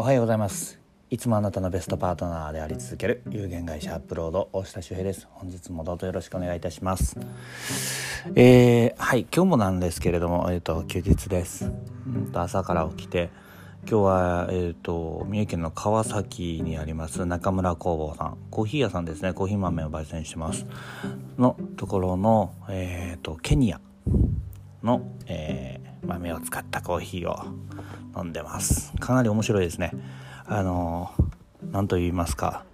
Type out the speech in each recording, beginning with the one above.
おはようございます。いつもあなたのベストパートナーであり続ける有限会社アップロード大下修平です。本日もどうぞよろしくお願いいたします。えー、はい今日もなんですけれどもえっ、ー、と休日です。うんと朝から起きて今日は、えーと、三重県の川崎にあります中村工房さん。コーヒー屋さんですね。コーヒー豆を焙煎してます。のところの、えーと、ケニア。の、えー、豆を使ったコーヒーを飲んでます。かなり面白いですね。あの何と言いますか。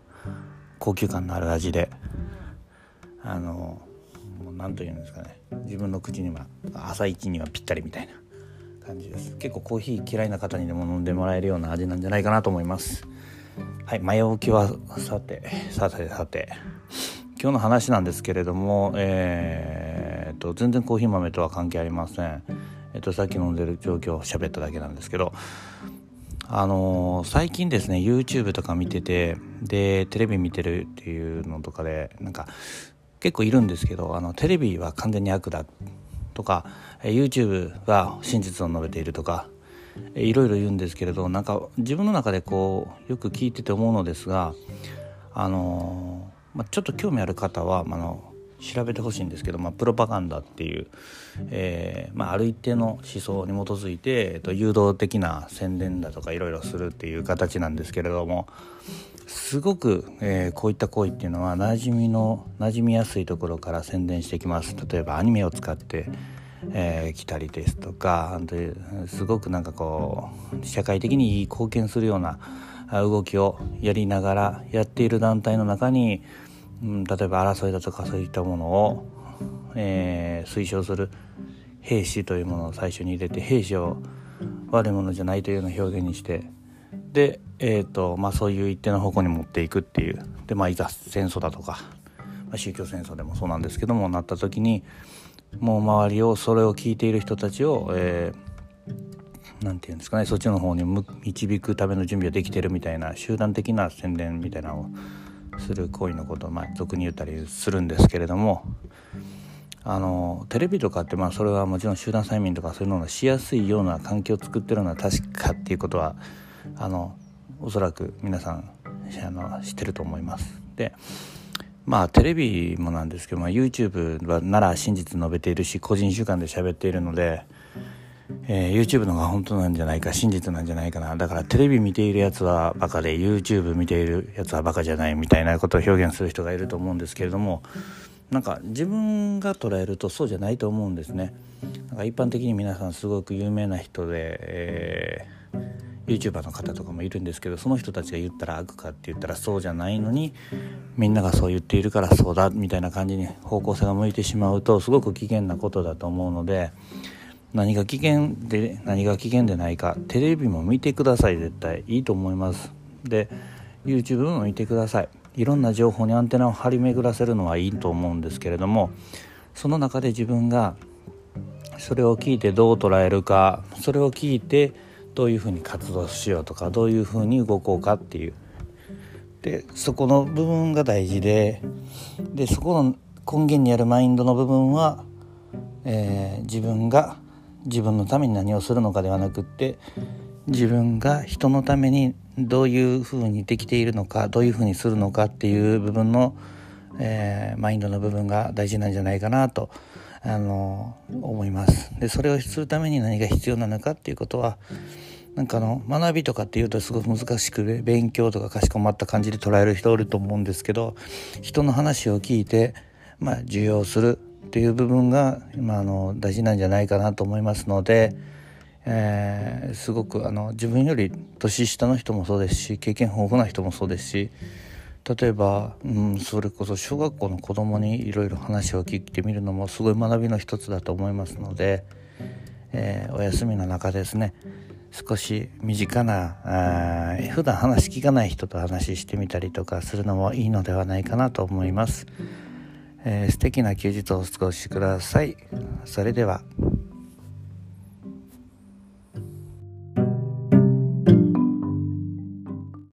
高級感のある味で。あの何と言うんですかね。自分の口には朝一にはぴったりみたいな感じです。結構コーヒー嫌いな方にでも飲んでもらえるような味なんじゃないかなと思います。はい前置きはさてさてさて。今日の話なんですけれどもえー、と全然コーヒー豆とは関係ありません。えっとさっき飲んでる状況を喋っただけなんですけど。あのー、最近ですね YouTube とか見ててでテレビ見てるっていうのとかでなんか結構いるんですけどあのテレビは完全に悪だとか YouTube は真実を述べているとかいろいろ言うんですけれどなんか自分の中でこうよく聞いてて思うのですがあの、まあ、ちょっと興味ある方は、まあの調べてほしいんですけど、まあ、プロパガンダっていう、えーまあ、ある一定の思想に基づいて、えっと、誘導的な宣伝だとかいろいろするっていう形なんですけれどもすごく、えー、こういった行為っていうのは馴染みの馴染みやすいところから宣伝してきます。例えばアニメを使ってえー、来たりですとかすごくなんかこう社会的に貢献するような動きをやりながらやっている団体の中に、うん、例えば争いだとかそういったものを、えー、推奨する兵士というものを最初に入れて兵士を悪いものじゃないというような表現にしてで、えーとまあ、そういう一定の方向に持っていくっていうで、まあ、いざ戦争だとか、まあ、宗教戦争でもそうなんですけどもなった時にもう周りをそれを聞いている人たちを、えー、なんていうんですかねそっちの方に導くための準備ができてるみたいな集団的な宣伝みたいなのをする行為のことを、まあ、俗に言ったりするんですけれどもあのテレビとかってまあそれはもちろん集団催眠とかそういうのがしやすいような環境を作ってるのは確かっていうことはあのおそらく皆さんあの知ってると思います。でまあテレビもなんですけど、まあ、YouTube なら真実述べているし個人習慣で喋っているので、えー、YouTube のが本当なんじゃないか真実なんじゃないかなだからテレビ見ているやつはバカで YouTube 見ているやつはバカじゃないみたいなことを表現する人がいると思うんですけれどもなんか自分が捉えるとそうじゃないと思うんですね。なんか一般的に皆さんすごく有名な人で、えー YouTuber の方とかもいるんですけどその人たちが言ったら悪かって言ったらそうじゃないのにみんながそう言っているからそうだみたいな感じに方向性が向いてしまうとすごく危険なことだと思うので何が危険で何が危険でないかテレビも見てください。絶対いいと思います。で YouTube も見てください。いろんな情報にアンテナを張り巡らせるのはいいと思うんですけれどもその中で自分がそれを聞いてどう捉えるかそれを聞いてどういうふうに活動しようとかどういうふうに動こうかっていう。でそこの部分が大事ででそこの根源にあるマインドの部分は、えー、自分が自分のために何をするのかではなくって自分が人のためにどういうふうにできているのかどういうふうにするのかっていう部分の、えー、マインドの部分が大事なんじゃないかなとあの思います。でそれをするために何が必要なのかっていうことはなんかあの学びとかっていうとすごく難しく勉強とかかしこまった感じで捉える人おると思うんですけど人の話を聞いて、まあ、受容するっていう部分が、まあ、の大事なんじゃないかなと思いますので、えー、すごくあの自分より年下の人もそうですし経験豊富な人もそうですし例えば、うん、それこそ小学校の子供にいろいろ話を聞いてみるのもすごい学びの一つだと思いますので、えー、お休みの中ですね少し身近な普段話聞かない人と話してみたりとかするのもいいのではないかなと思います、えー、素敵な休日をお過ごしください。それでは。